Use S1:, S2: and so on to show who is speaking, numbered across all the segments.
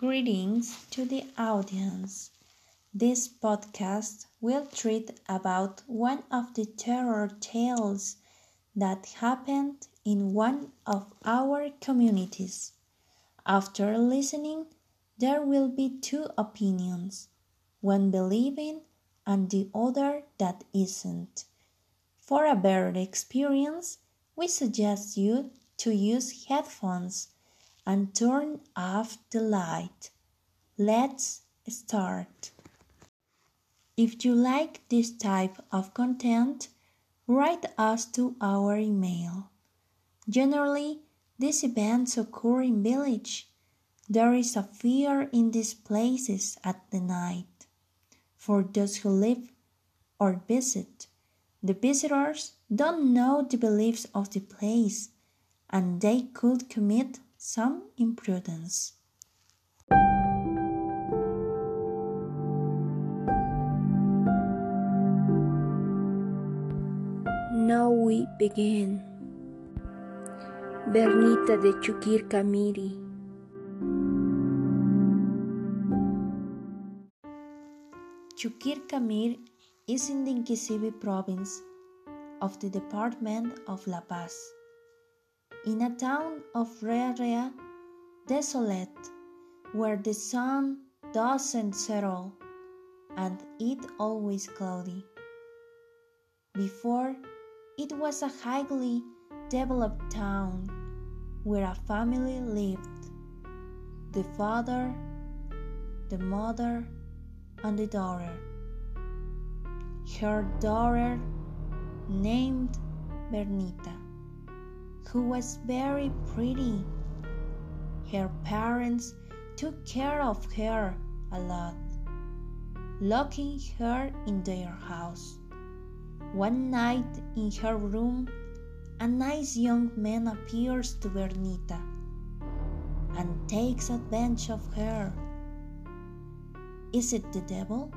S1: Greetings to the audience. This podcast will treat about one of the terror tales that happened in one of our communities. After listening, there will be two opinions, one believing and the other that isn't. For a better experience, we suggest you to use headphones and turn off the light. Let's start. If you like this type of content, write us to our email. Generally, these events occur in village. There is a fear in these places at the night. For those who live or visit, the visitors don't know the beliefs of the place and they could commit some imprudence.
S2: Now we begin. Bernita de Chuquircamiri.
S1: Chuquircamir is in the Inquisivi province of the department of La Paz in a town of Rea desolate, where the sun doesn't settle and it always cloudy. Before, it was a highly developed town where a family lived the father, the mother, and the daughter. Her daughter, named Bernita who was very pretty. Her parents took care of her a lot, locking her in their house. One night in her room, a nice young man appears to Bernita and takes advantage of her. Is it the devil?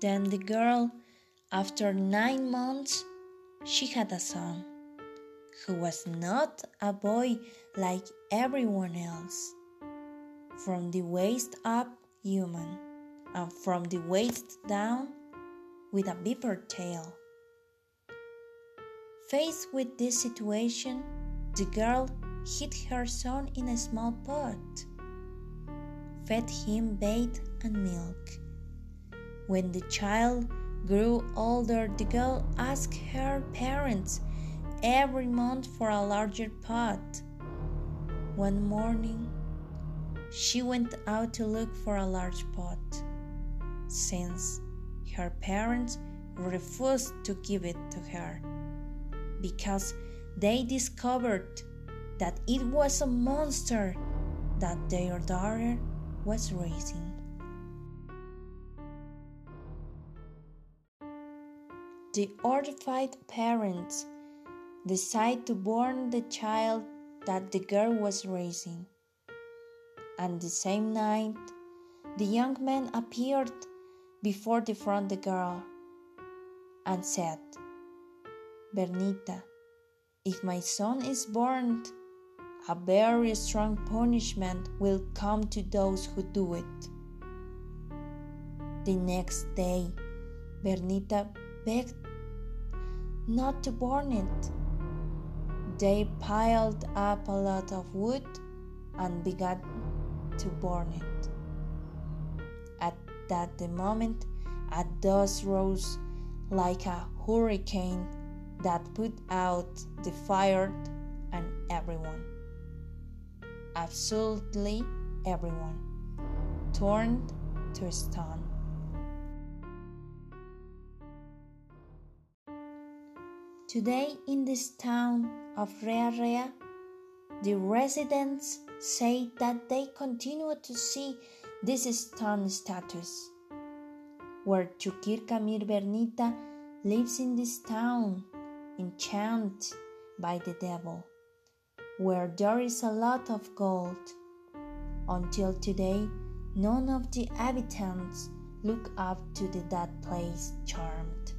S1: Then the girl after nine months, she had a son who was not a boy like everyone else. From the waist up, human, and from the waist down, with a beaver tail. Faced with this situation, the girl hid her son in a small pot, fed him bait and milk. When the child grew older, the girl asked her parents every month for a larger pot. One morning, she went out to look for a large pot, since her parents refused to give it to her because they discovered that it was a monster that their daughter was raising. The horrified parents decide to burn the child that the girl was raising. And the same night, the young man appeared before the front the girl and said, Bernita, if my son is burned, a very strong punishment will come to those who do it. The next day, Bernita begged not to burn it. They piled up a lot of wood and began to burn it. At that moment, a dust rose like a hurricane that put out the fire and everyone, absolutely everyone, turned to stone. Today, in this town of Rea Rea, the residents say that they continue to see this stone status, where Chuquircamir Bernita lives in this town, enchanted by the devil, where there is a lot of gold. Until today, none of the inhabitants look up to the, that place charmed.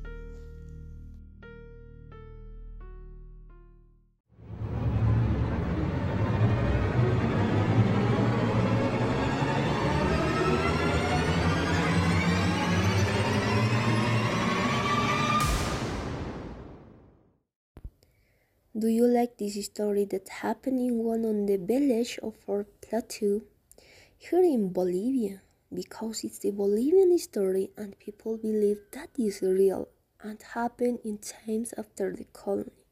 S2: Do you like this story that happened in one of the village of our Plateau here in Bolivia? Because it's the Bolivian story and people believe that is real and happened in times after the colony.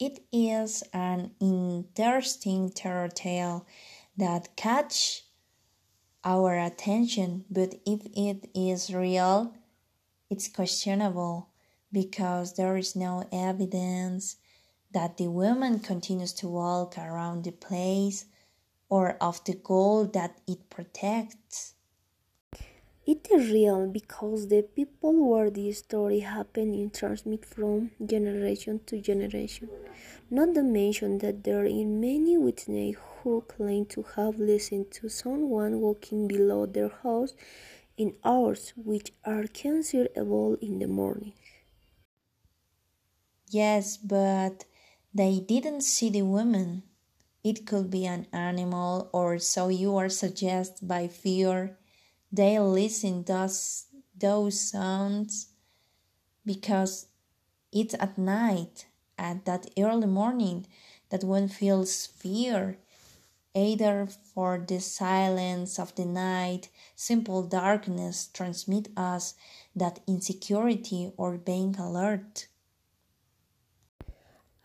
S1: It is an interesting terror tale that catch our attention, but if it is real, it's questionable because there is no evidence that the woman continues to walk around the place or of the gold that it protects.
S2: It is real because the people where this story happened in transmit from generation to generation. Not to mention that there are many witnesses who claim to have listened to someone walking below their house in hours which are considerable in the morning.
S1: Yes, but they didn't see the woman. It could be an animal, or so you are suggested by fear. They listen those those sounds because it's at night, at that early morning, that one feels fear, either for the silence of the night, simple darkness transmit us that insecurity or being alert.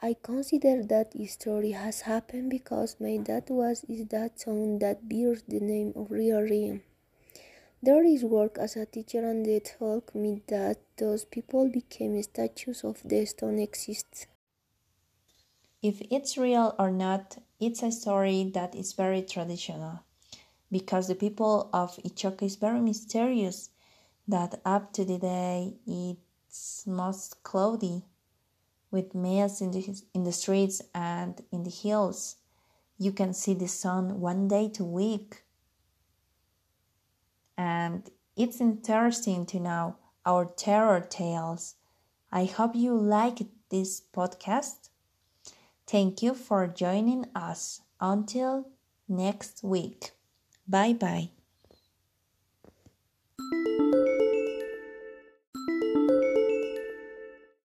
S2: I consider that story has happened because my dad was is that town that bears the name of Rio. There is work as a teacher and they told me that those people became statues of the stone exists.
S1: If it's real or not, it's a story that is very traditional because the people of Ichoca is very mysterious that up to the day it's most cloudy with mist in the, in the streets and in the hills. You can see the sun one day to week. And it's interesting to know our terror tales. I hope you liked this podcast. Thank you for joining us. Until next week. Bye bye.